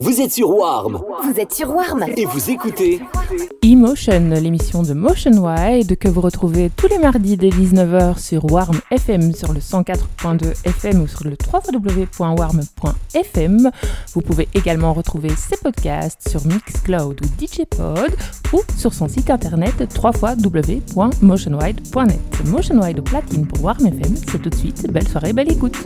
Vous êtes sur Warm Vous êtes sur Warm et vous écoutez Emotion, l'émission de Motion Wide que vous retrouvez tous les mardis dès 19h sur Warm FM sur le 104.2 FM ou sur le www.warm.fm. Vous pouvez également retrouver ses podcasts sur Mixcloud ou DJPod ou sur son site internet www.motionwide.net. Motion Wide au platine pour Warm FM, c'est tout de suite. Belle soirée, belle écoute.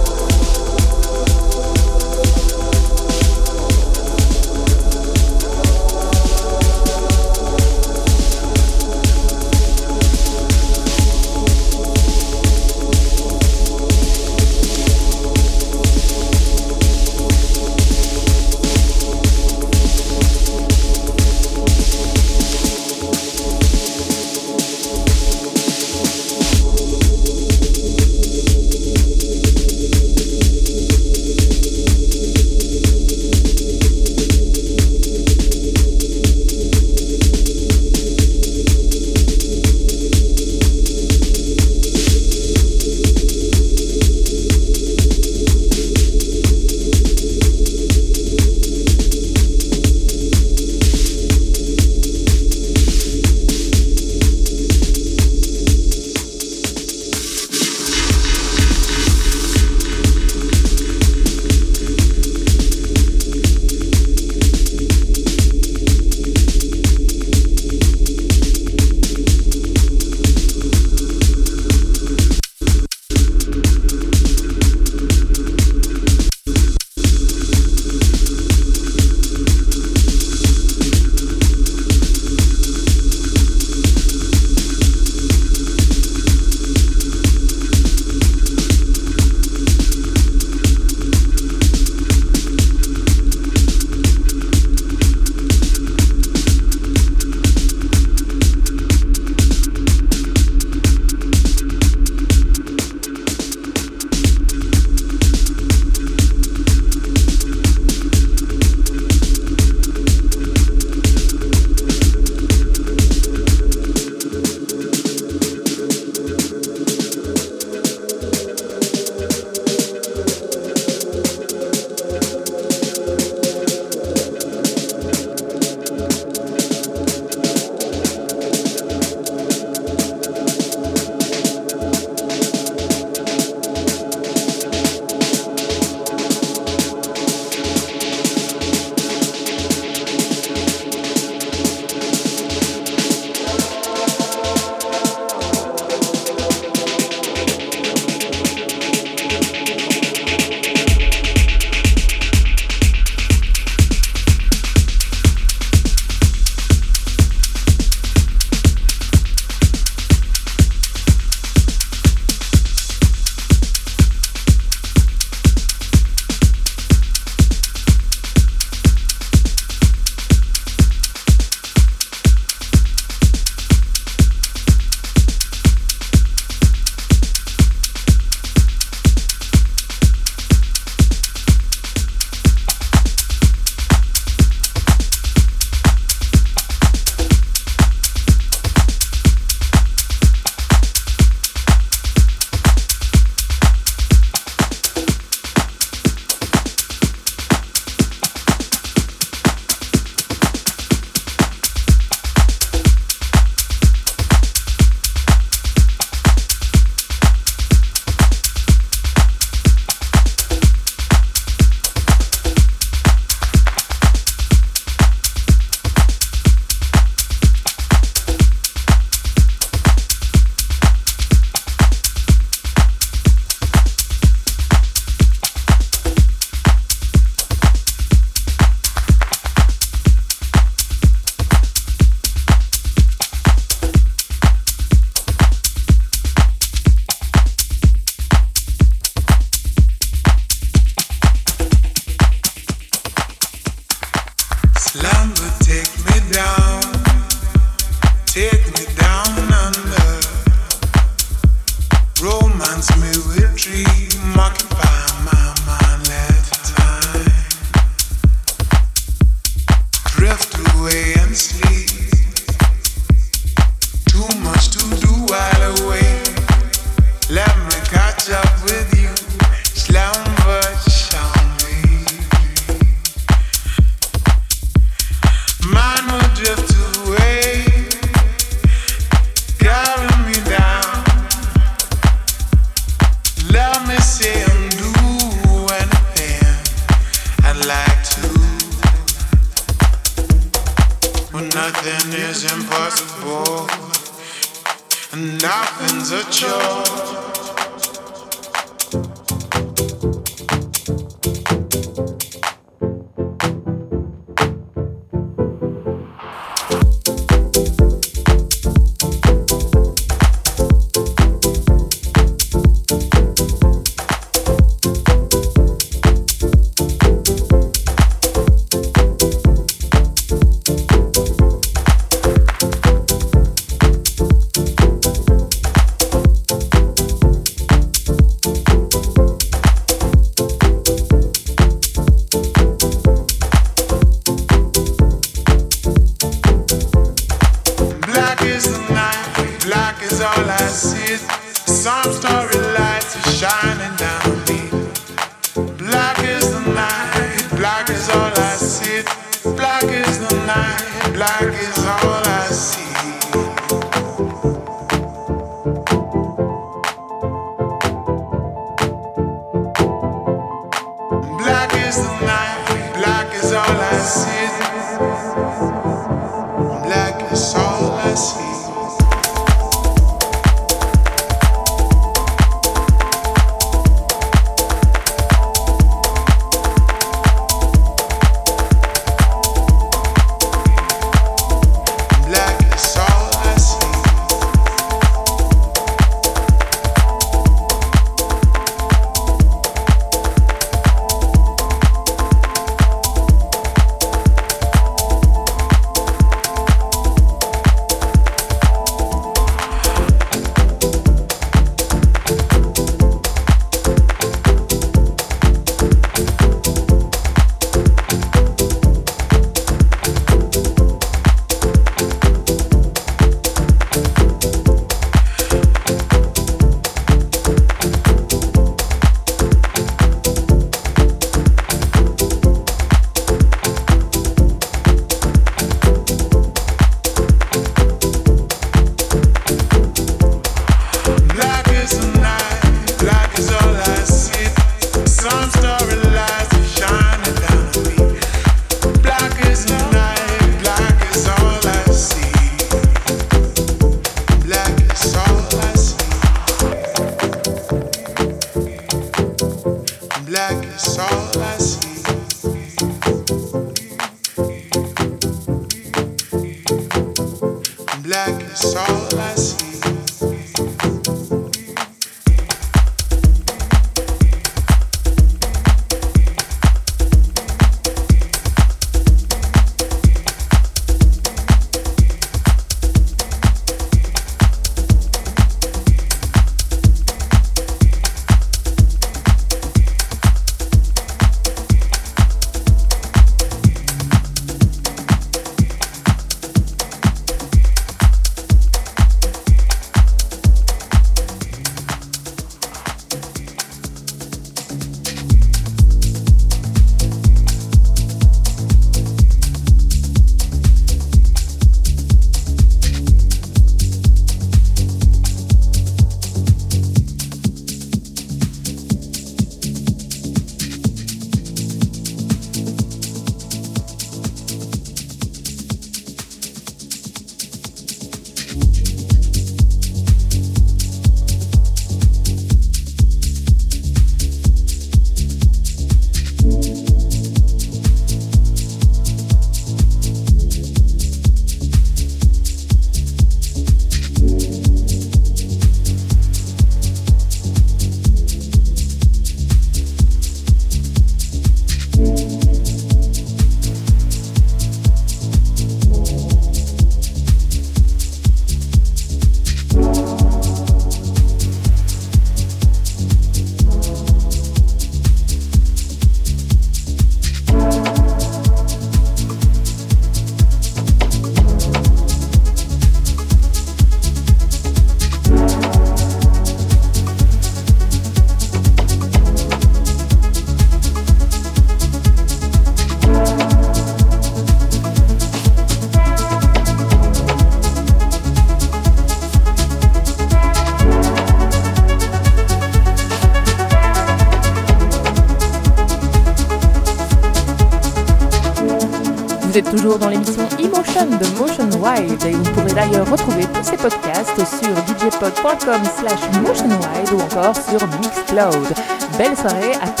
Vous êtes toujours dans l'émission Emotion de Motion Wide et vous pourrez d'ailleurs retrouver tous ces podcasts sur djpod.com slash motionwide ou encore sur Mixcloud. Belle soirée à tous